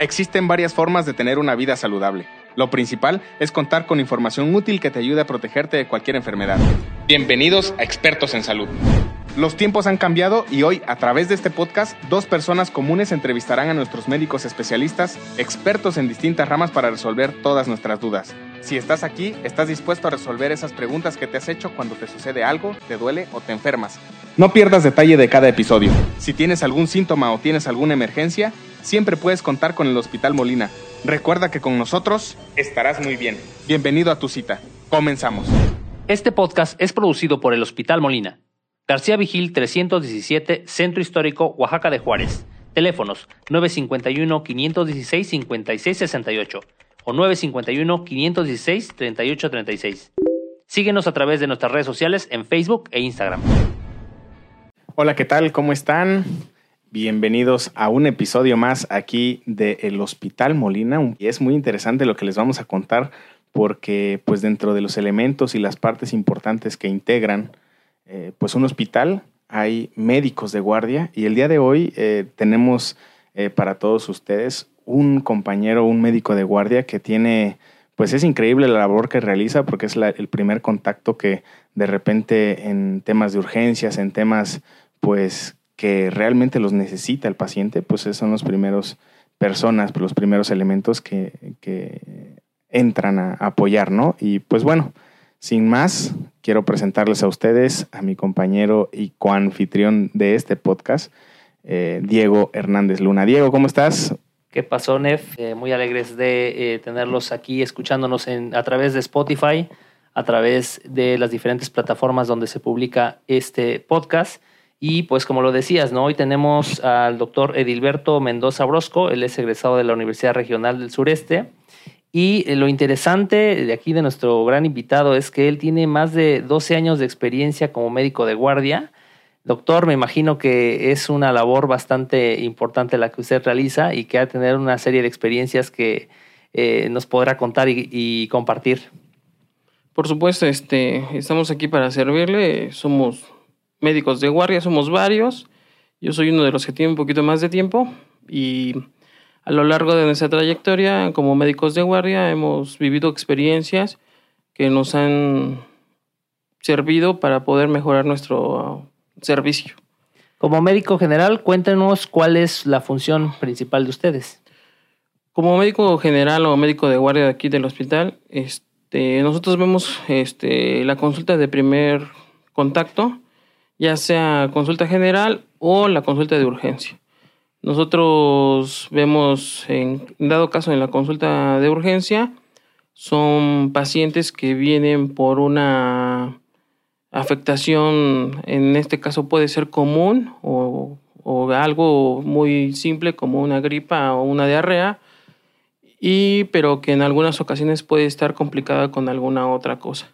Existen varias formas de tener una vida saludable. Lo principal es contar con información útil que te ayude a protegerte de cualquier enfermedad. Bienvenidos a Expertos en Salud. Los tiempos han cambiado y hoy, a través de este podcast, dos personas comunes entrevistarán a nuestros médicos especialistas, expertos en distintas ramas para resolver todas nuestras dudas. Si estás aquí, estás dispuesto a resolver esas preguntas que te has hecho cuando te sucede algo, te duele o te enfermas. No pierdas detalle de cada episodio. Si tienes algún síntoma o tienes alguna emergencia, siempre puedes contar con el Hospital Molina. Recuerda que con nosotros estarás muy bien. Bienvenido a tu cita. Comenzamos. Este podcast es producido por el Hospital Molina. García Vigil 317, Centro Histórico, Oaxaca de Juárez. Teléfonos 951-516-5668 o 951-516-3836. Síguenos a través de nuestras redes sociales en Facebook e Instagram. Hola, ¿qué tal? ¿Cómo están? Bienvenidos a un episodio más aquí de El Hospital Molina. Y es muy interesante lo que les vamos a contar porque pues dentro de los elementos y las partes importantes que integran eh, pues un hospital hay médicos de guardia y el día de hoy eh, tenemos eh, para todos ustedes un compañero, un médico de guardia que tiene, pues es increíble la labor que realiza porque es el primer contacto que de repente en temas de urgencias, en temas pues que realmente los necesita el paciente, pues son los primeros personas, los primeros elementos que, que entran a apoyar, ¿no? Y pues bueno, sin más, quiero presentarles a ustedes a mi compañero y coanfitrión de este podcast, eh, Diego Hernández Luna. Diego, ¿cómo estás? ¿Qué pasó, Nef? Eh, muy alegres de eh, tenerlos aquí escuchándonos en, a través de Spotify, a través de las diferentes plataformas donde se publica este podcast. Y pues como lo decías, ¿no? hoy tenemos al doctor Edilberto Mendoza Brosco, él es egresado de la Universidad Regional del Sureste y eh, lo interesante de aquí de nuestro gran invitado es que él tiene más de 12 años de experiencia como médico de guardia. Doctor, me imagino que es una labor bastante importante la que usted realiza y que ha tener una serie de experiencias que eh, nos podrá contar y, compartir. Por supuesto, este, estamos aquí para servirle. Somos médicos de guardia, somos varios. Yo soy uno de los que tiene un poquito más de tiempo y a lo largo de nuestra trayectoria como médicos de guardia hemos vivido experiencias que nos han servido para poder mejorar nuestro servicio. Como médico general, cuéntenos cuál es la función principal de ustedes. Como médico general o médico de guardia de aquí del hospital, este, nosotros vemos este, la consulta de primer contacto, ya sea consulta general o la consulta de urgencia. Nosotros vemos, en dado caso en la consulta de urgencia, son pacientes que vienen por una afectación, en este caso puede ser común o, algo muy simple como una gripa o una diarrea, y, pero que en algunas ocasiones puede estar complicada con alguna otra cosa.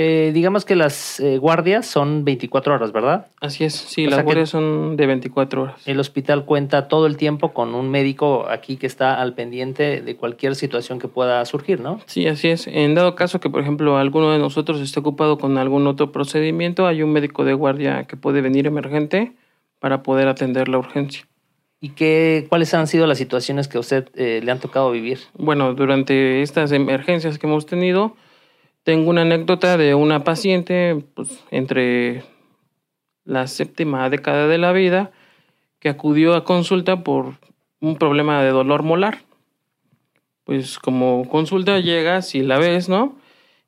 Eh, digamos que las eh, guardias son 24 horas, ¿verdad? Así es, sí, las guardias son de 24 horas. El hospital cuenta todo el tiempo con un médico aquí que está al pendiente de cualquier situación que pueda surgir, ¿no? Sí, así es. En dado caso que, por ejemplo, alguno de nosotros esté ocupado con algún otro procedimiento, hay un médico de guardia que puede venir emergente para poder atender la urgencia. ¿Y qué, cuáles han sido las situaciones que a usted eh, le han tocado vivir? Bueno, durante estas emergencias que hemos tenido, tengo una anécdota de una paciente pues, entre la séptima década de la vida que acudió a consulta por un problema de dolor molar. Pues como consulta llegas y la ves, ¿no?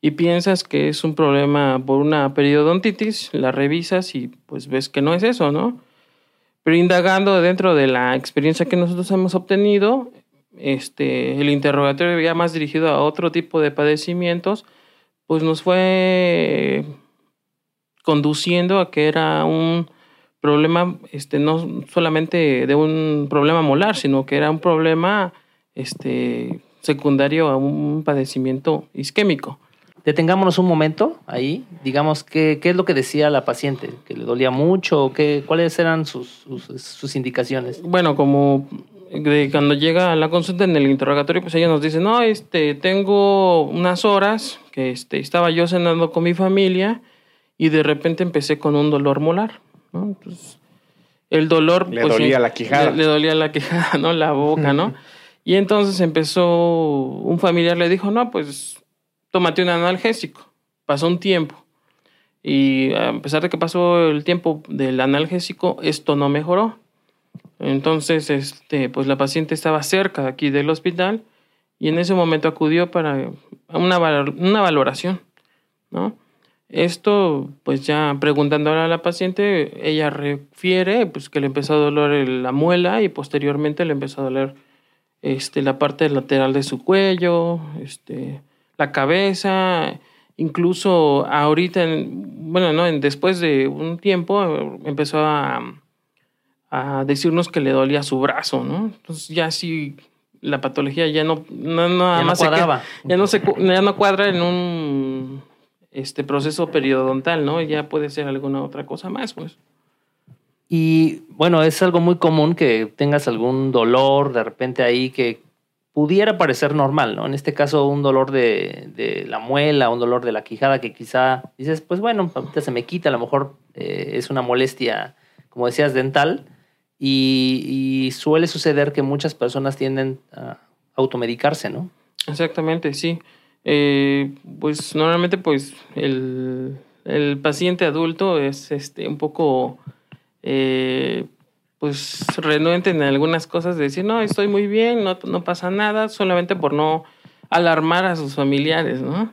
Y piensas que es un problema por una periodontitis, la revisas y pues ves que no es eso, ¿no? Pero indagando dentro de la experiencia que nosotros hemos obtenido, este, el interrogatorio ya más dirigido a otro tipo de padecimientos, pues nos fue conduciendo a que era un problema, este, no solamente de un problema molar, sino que era un problema este, secundario a un padecimiento isquémico. Detengámonos un momento ahí, digamos, ¿qué, qué es lo que decía la paciente? ¿Que le dolía mucho? ¿Qué, ¿Cuáles eran sus, sus indicaciones? Bueno, como cuando llega a la consulta en el interrogatorio, pues ella nos dice, no, este, tengo unas horas que este, estaba yo cenando con mi familia y de repente empecé con un dolor molar. Entonces, el dolor... Le pues, dolía sí, la quijada. Le, le dolía la quijada, ¿no? La boca, ¿no? y entonces empezó, un familiar le dijo, no, pues tómate un analgésico. Pasó un tiempo. Y a pesar de que pasó el tiempo del analgésico, esto no mejoró. Entonces, este, pues la paciente estaba cerca aquí del hospital y en ese momento acudió para una, una valoración, ¿no? Esto, pues ya preguntándole a la paciente, ella refiere pues, que le empezó a doler la muela y posteriormente le empezó a doler este, la parte lateral de su cuello, este, la cabeza, incluso ahorita, en- bueno, no, después de un tiempo eh, empezó a, a decirnos que le dolía su brazo, ¿no? Entonces ya sí, la patología ya no, no, no- nada Ya no más se cuadraba. ya no se ya no cuadra en un este proceso periodontal, ¿no? Ya puede ser alguna otra cosa más, pues. Y bueno, es algo muy común que tengas algún dolor de repente ahí que pudiera parecer normal, ¿no? En este caso, un dolor de, de la muela, un dolor de la quijada que quizá dices, pues bueno, ahorita se me quita, a lo mejor eh, es una molestia, como decías, dental. Y, suele suceder que muchas personas tienden a automedicarse, ¿no? Exactamente, sí. Eh, pues normalmente pues el, el paciente adulto es este un poco eh, pues renuente en algunas cosas de decir, no, estoy muy bien, no, no pasa nada, solamente por no alarmar a sus familiares, ¿no?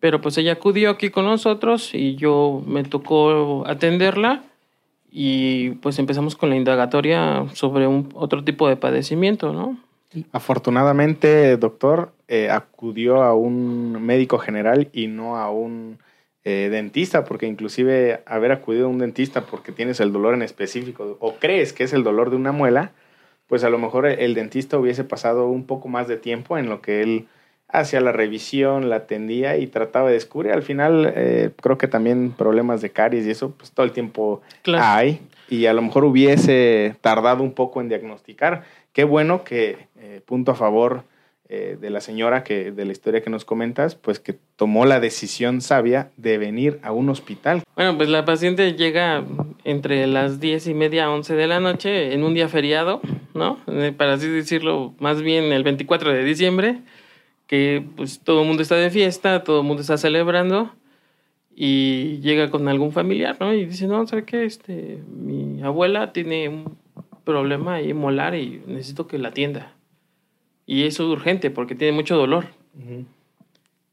Pero pues ella acudió aquí con nosotros y yo me tocó atenderla y pues empezamos con la indagatoria sobre un, otro tipo de padecimiento, ¿no? Afortunadamente, doctor, eh, acudió a un médico general y no a un eh, dentista, porque inclusive haber acudido a un dentista porque tienes el dolor en específico o crees que es el dolor de una muela, pues a lo mejor el dentista hubiese pasado un poco más de tiempo en lo que él hacía la revisión, la atendía y trataba de descubrir. Al final, eh, creo que también problemas de caries y eso, pues todo el tiempo Claro. hay y a lo mejor hubiese tardado un poco en diagnosticar. Qué bueno que, eh, punto a favor eh, de la señora que de la historia que nos comentas, pues que tomó la decisión sabia de venir a un hospital. Bueno, pues la paciente llega entre las diez y media, 11 de la noche en un día feriado, ¿no? Eh, Para así decirlo, más bien el 24 de diciembre, que pues todo el mundo está de fiesta, todo el mundo está celebrando y llega con algún familiar, ¿no? Y dice, no, ¿sabe qué? Este, mi abuela tiene un problema ahí molar y necesito que la atienda. Y eso es urgente porque tiene mucho dolor.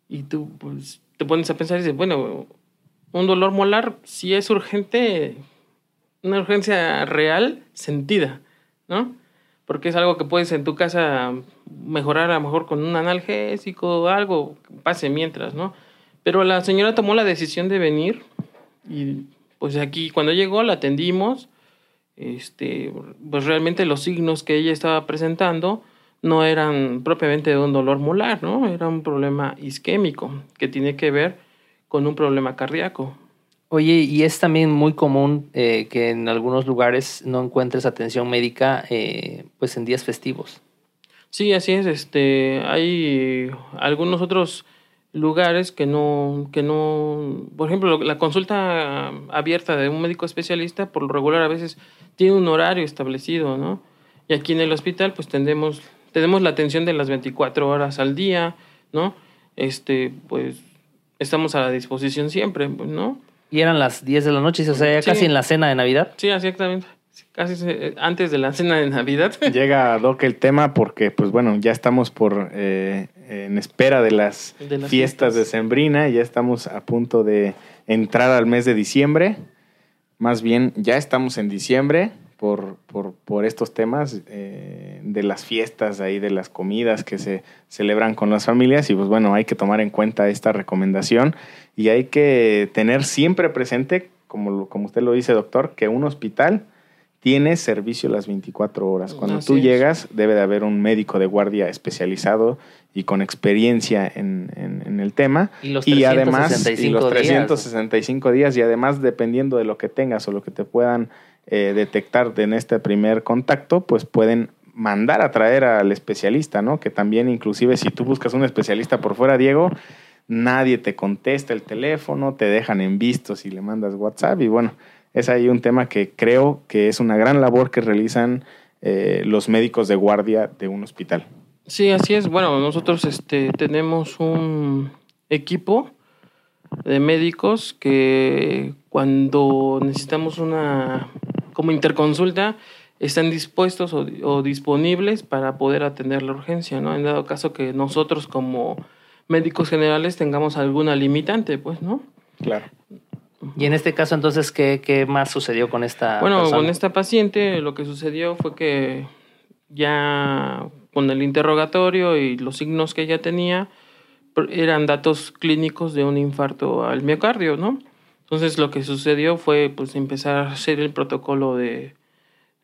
Y tú pues, te pones a pensar y dices, bueno, un dolor molar sí es urgente, una urgencia real, sentida, ¿no? Porque es algo que puedes en tu casa mejorar a lo mejor con un analgésico algo, que pase mientras, ¿no? Pero la señora tomó la decisión de venir y pues aquí cuando llegó la atendimos, este, pues realmente los signos que ella estaba presentando no eran propiamente de un dolor molar, ¿no? Era un problema isquémico que tiene que ver con un problema cardíaco. Oye, y es también muy común eh, que en algunos lugares no encuentres atención médica eh, pues en días festivos. Sí, así es. Este, hay algunos otros lugares que no, que no, por ejemplo, la consulta abierta de un médico especialista, por lo regular a veces tiene un horario establecido, ¿no? Y aquí en el hospital, pues tendemos, tenemos la atención de las 24 horas al día, ¿no? Este, pues estamos a la disposición siempre, pues, ¿no? Y eran las 10 de la noche, o sea, ya Sí. casi en la cena de Navidad. Sí, así exactamente. Casi antes de la cena de Navidad. Llega Doc el tema porque, pues bueno, ya estamos por eh, en espera de las, De las fiestas, de fiestas. Sembrina, ya estamos a punto de entrar al mes de diciembre. Más bien, ya estamos en diciembre por, por, por estos temas eh, de las fiestas, ahí de las comidas que se celebran con las familias. Y pues bueno, hay que tomar en cuenta esta recomendación y hay que tener siempre presente, como, como usted lo dice, doctor, que un hospital tiene servicio las 24 horas. Cuando Así tú es. llegas, debe de haber un médico de guardia especializado y con experiencia en, en- en el tema. Y los Y además, y 365 los días. 365 días, y además, dependiendo de lo que tengas o lo que te puedan eh, detectar en este primer contacto, pues pueden mandar a traer al especialista, ¿no? Que también, inclusive, si tú buscas un especialista por fuera, Diego, nadie te contesta el teléfono, te dejan en visto si le mandas WhatsApp, y bueno, es ahí un tema que creo que es una gran labor que realizan eh, los médicos de guardia de un hospital. Sí, así es. Bueno, nosotros este, tenemos un equipo de médicos que cuando necesitamos una como interconsulta están dispuestos o, disponibles para poder atender la urgencia, ¿no? En dado caso que nosotros como médicos generales tengamos alguna limitante, pues, ¿no? Claro. Y en este caso, entonces, ¿qué, qué más sucedió con esta Bueno, con esta paciente lo que sucedió fue que ya con el interrogatorio y los signos que ella tenía, eran datos clínicos de un infarto al miocardio, ¿no? Entonces lo que sucedió fue pues empezar a hacer el protocolo de,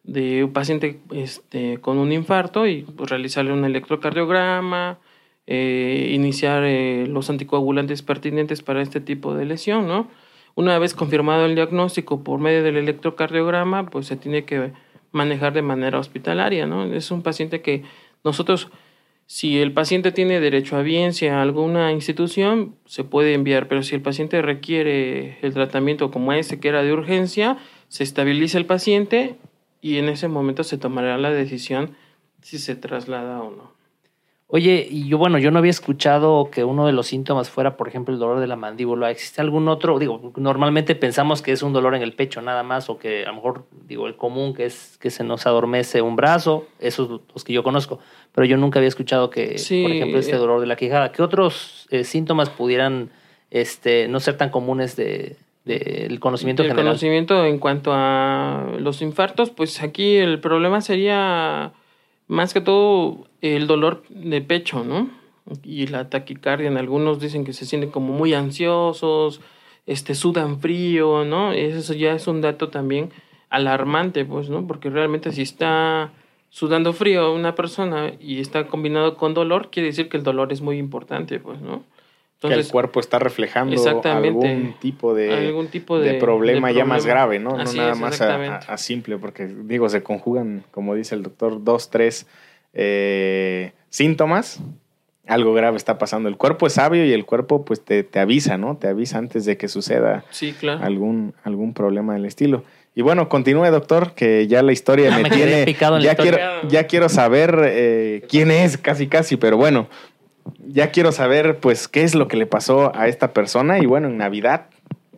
de un paciente este, con un infarto y pues, realizarle un electrocardiograma, eh, iniciar eh, los anticoagulantes pertinentes para este tipo de lesión, ¿no? Una vez confirmado el diagnóstico por medio del electrocardiograma, pues se tiene que manejar de manera hospitalaria, ¿no? Es un paciente que nosotros si el paciente tiene derecho a biencia a alguna institución, se puede enviar, pero si el paciente requiere el tratamiento como ese que era de urgencia, se estabiliza el paciente y en ese momento se tomará la decisión si se traslada o no. Oye, y yo, bueno, yo no había escuchado que uno de los síntomas fuera, por ejemplo, el dolor de la mandíbula. ¿Existe algún otro? Digo, normalmente pensamos que es un dolor en el pecho nada más, o que a lo mejor, digo, el común que es que se nos adormece un brazo, esos los que yo conozco, pero yo nunca había escuchado que, por ejemplo, este eh, dolor de la quijada. ¿Qué otros eh, síntomas pudieran este, no ser tan comunes de, del conocimiento el conocimiento en cuanto a los infartos, pues aquí el problema sería más que todo el dolor de pecho, ¿no? Y la taquicardia, en algunos dicen que se sienten como muy ansiosos, este, sudan frío, ¿no? Eso ya es un dato también alarmante, pues, ¿no? Porque realmente si está sudando frío una persona y está combinado con dolor, quiere decir que el dolor es muy importante, pues, ¿no? Que el cuerpo está reflejando algún tipo de, algún tipo de, problema ya más grave, ¿no? no nada más a, simple, porque digo, se conjugan, como dice el doctor, dos, tres eh, síntomas. Algo grave está pasando. El cuerpo es sabio y el cuerpo pues te, te avisa, ¿no? Te avisa antes de que suceda sí, claro. algún, algún problema del estilo. Y bueno, continúe, doctor, que ya la historia me, tiene. Ya quiero, ya quiero saber eh, quién es, casi, casi, pero bueno, ya quiero saber, pues, qué es lo que le pasó a esta persona. Y bueno, en Navidad.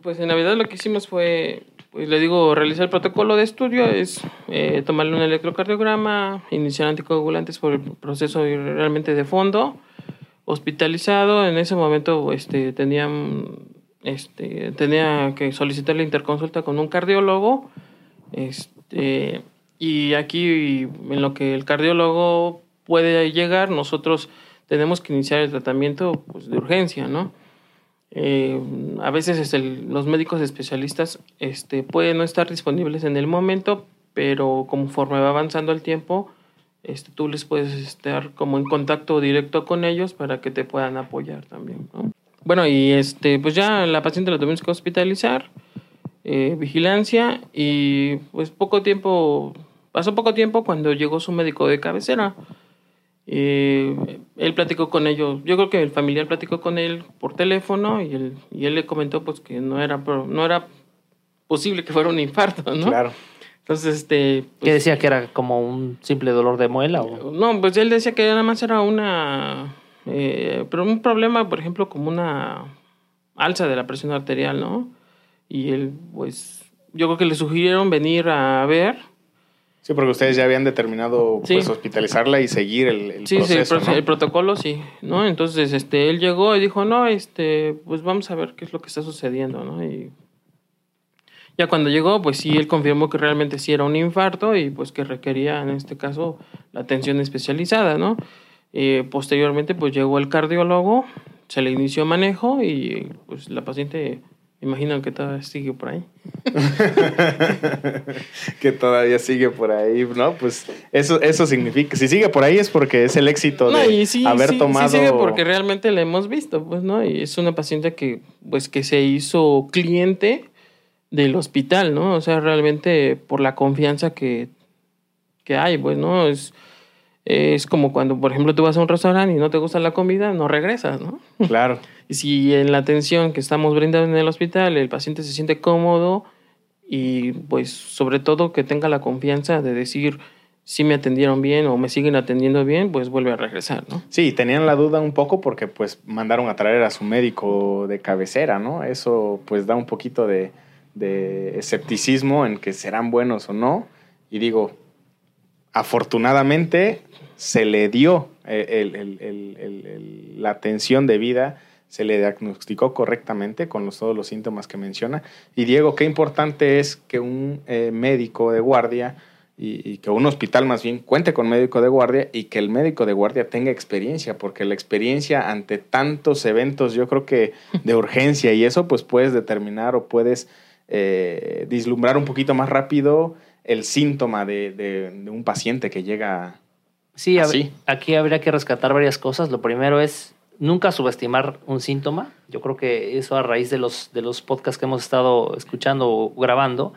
Pues en Navidad lo que hicimos fue, pues le digo, realizar el protocolo de estudio, es eh, tomarle un electrocardiograma, iniciar anticoagulantes por el proceso realmente de fondo, hospitalizado. En ese momento, este, tenían, este, tenía que solicitar la interconsulta con un cardiólogo. Este, y aquí, en lo que el cardiólogo puede llegar, nosotros tenemos que iniciar el tratamiento pues, de urgencia, ¿no? Eh, a veces este, los médicos especialistas este, pueden no estar disponibles en el momento, pero conforme va avanzando el tiempo, este, tú les puedes estar como en contacto directo con ellos para que te puedan apoyar también. ¿no? Bueno, y este, pues ya la paciente la tuvimos que hospitalizar, eh, vigilancia, y pues poco tiempo, pasó poco tiempo cuando llegó su médico de cabecera. Eh, él platicó con ellos, yo creo que el familiar platicó con él por teléfono y él, y él le comentó pues que no era, no era posible que fuera un infarto, ¿no? Claro. Entonces, este... Pues, ¿Qué decía que era como un simple dolor de muela? O? No, pues él decía que nada más era una... Eh, pero un problema, por ejemplo, como una alza de la presión arterial, ¿no? Y él, pues, yo creo que le sugirieron venir a ver Sí, porque ustedes ya habían determinado pues, hospitalizarla y seguir el, el sí, proceso. Sí, el, protocolo sí, ¿no? Entonces, este, él llegó y dijo, no, este, pues vamos a ver qué es lo que está sucediendo, ¿no? Y ya cuando llegó, pues sí, él confirmó que realmente sí era un infarto y pues que requería, en este caso, la atención especializada, ¿no? Eh, posteriormente, pues llegó el cardiólogo, se le inició manejo y pues la paciente Imagino que todavía sigue por ahí. que todavía sigue por ahí, ¿no? Pues eso, eso significa, si sigue por ahí es porque es el éxito de haber tomado. Sí sigue porque realmente la hemos visto, pues, ¿no? Y es una paciente que, pues, que se hizo cliente del hospital, ¿no? O sea, realmente por la confianza que, que hay, pues, ¿no? Es, es como cuando, por ejemplo, tú vas a un restaurante y no te gusta la comida, no regresas, ¿no? Claro. Y si en la atención que estamos brindando en el hospital el paciente se siente cómodo y pues sobre todo que tenga la confianza de decir si me atendieron bien o me siguen atendiendo bien, pues vuelve a regresar, ¿no? Sí, tenían la duda un poco porque pues mandaron a traer a su médico de cabecera, ¿no? Eso pues da un poquito de, de escepticismo en que serán buenos o no. Y digo, afortunadamente se le dio la atención debida, se le diagnosticó correctamente con todos los síntomas que menciona. Y Diego, qué importante es que un eh, médico de guardia y, que un hospital más bien cuente con médico de guardia y que el médico de guardia tenga experiencia, porque la experiencia ante tantos eventos, yo creo que de urgencia y eso, pues puedes determinar o puedes eh, vislumbrar un poquito más rápido el síntoma de, un paciente que llega sí, así. aquí habría que rescatar varias cosas. Lo primero es nunca subestimar un síntoma. Yo creo que eso a raíz de los, de los podcasts que hemos estado escuchando o grabando,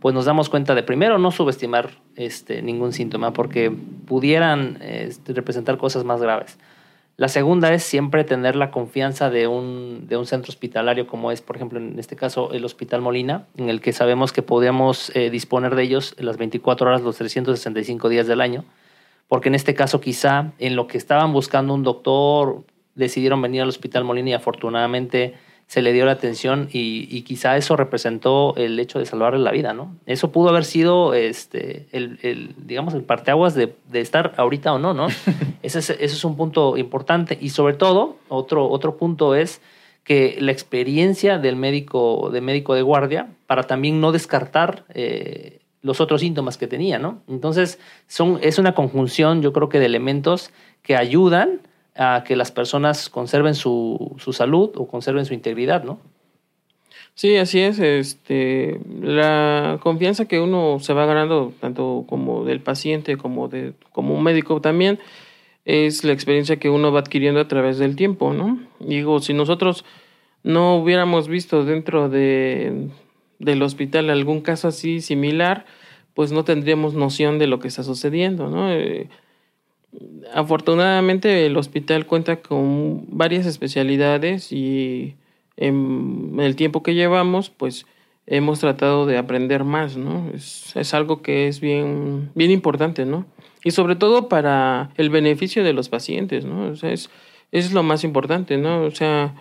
pues nos damos cuenta de primero no subestimar este, ningún síntoma porque pudieran este, representar cosas más graves. La segunda es siempre tener la confianza de un, de un, centro hospitalario como es, por ejemplo, en este caso el Hospital Molina, en el que sabemos que podemos eh, disponer de ellos las 24 horas, los 365 días del año, porque en este caso quizá en lo que estaban buscando un doctor, decidieron venir al Hospital Molina y afortunadamente se le dio la atención y, quizá eso representó el hecho de salvarle la vida, ¿no? Eso pudo haber sido, este, el, digamos, el parteaguas de, de, estar ahorita o no, ¿no? ese, es, ese es un punto importante y sobre todo, otro, otro punto es que la experiencia del médico, de médico de guardia para también no descartar eh, los otros síntomas que tenía, ¿no? Entonces, son, es una conjunción, yo creo que de elementos que ayudan a que las personas conserven su, su salud o conserven su integridad, ¿no? Sí, así es. Este, la confianza que uno se va ganando, tanto como del paciente como de como un médico también, es la experiencia que uno va adquiriendo a través del tiempo, ¿no? Digo, si nosotros no hubiéramos visto dentro de, del hospital algún caso así similar, pues no tendríamos noción de lo que está sucediendo, ¿no? Eh, afortunadamente el hospital cuenta con varias especialidades y en el tiempo que llevamos, pues hemos tratado de aprender más, ¿no? Es, algo que es bien, bien importante, ¿no? Y sobre todo para el beneficio de los pacientes, ¿no? Es, es lo más importante, ¿no? O sea,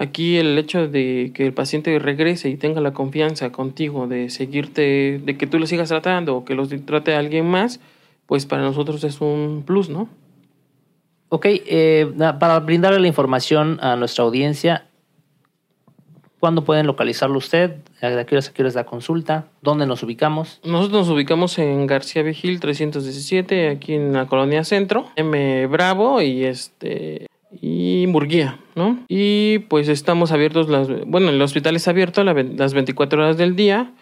aquí el hecho de que el paciente regrese y tenga la confianza contigo de seguirte, de que tú lo sigas tratando o que los trate a alguien más, pues para nosotros es un plus, ¿no? Ok, eh, para brindarle la información a nuestra audiencia, ¿cuándo pueden localizarlo usted? ¿A qué horas, a la consulta? ¿Dónde nos ubicamos? Nosotros nos ubicamos en García Vigil 317, aquí en la colonia Centro, M Bravo y este y Murguía, ¿no? Y pues estamos abiertos, bueno, el hospital es abierto las 24 horas del día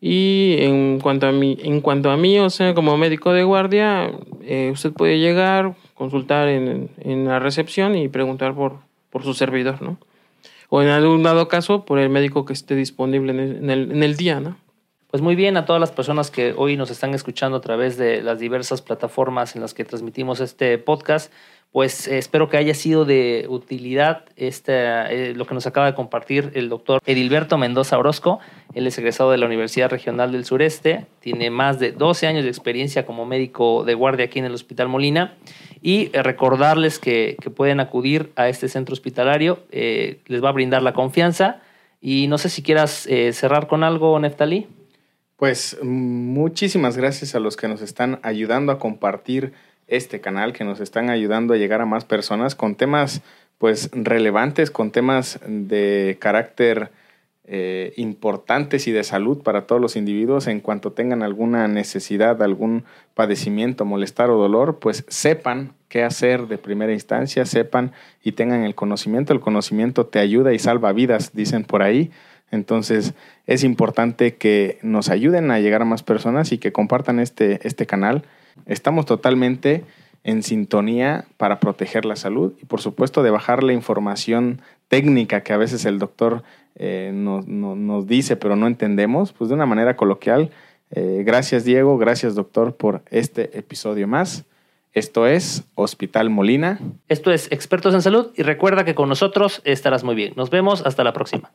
y en cuanto a mí, en cuanto a mí, o sea, como médico de guardia, eh, usted puede llegar, consultar en, en, la recepción y preguntar por, por su servidor, ¿no? O en algún dado caso, por el médico que esté disponible en el, en el día, ¿no? Pues muy bien a todas las personas que hoy nos están escuchando a través de las diversas plataformas en las que transmitimos este podcast pues eh, espero que haya sido de utilidad este, lo que nos acaba de compartir el doctor Edilberto Mendoza Orozco. Él es egresado de la Universidad Regional del Sureste, tiene más de 12 años de experiencia como médico de guardia aquí en el Hospital Molina y eh, recordarles que, pueden acudir a este centro hospitalario, les va a brindar la confianza y no sé si quieras cerrar con algo, Neftalí. Pues muchísimas gracias a los que nos están ayudando a compartir este canal, que nos están ayudando a llegar a más personas con temas pues relevantes, con temas de carácter eh, importantes y de salud para todos los individuos en cuanto tengan alguna necesidad, algún padecimiento, molestar o dolor, pues sepan qué hacer de primera instancia, sepan y tengan el conocimiento. El conocimiento te ayuda y salva vidas, dicen por ahí. Entonces es importante que nos ayuden a llegar a más personas y que compartan este, este canal Estamos totalmente en sintonía para proteger la salud y por supuesto de bajar la información técnica que a veces el doctor eh, nos, dice pero no entendemos, pues de una manera coloquial. Eh, gracias Diego, gracias doctor por este episodio más. Esto es Hospital Molina. Esto es Expertos en Salud y recuerda que con nosotros estarás muy bien. Nos vemos hasta la próxima.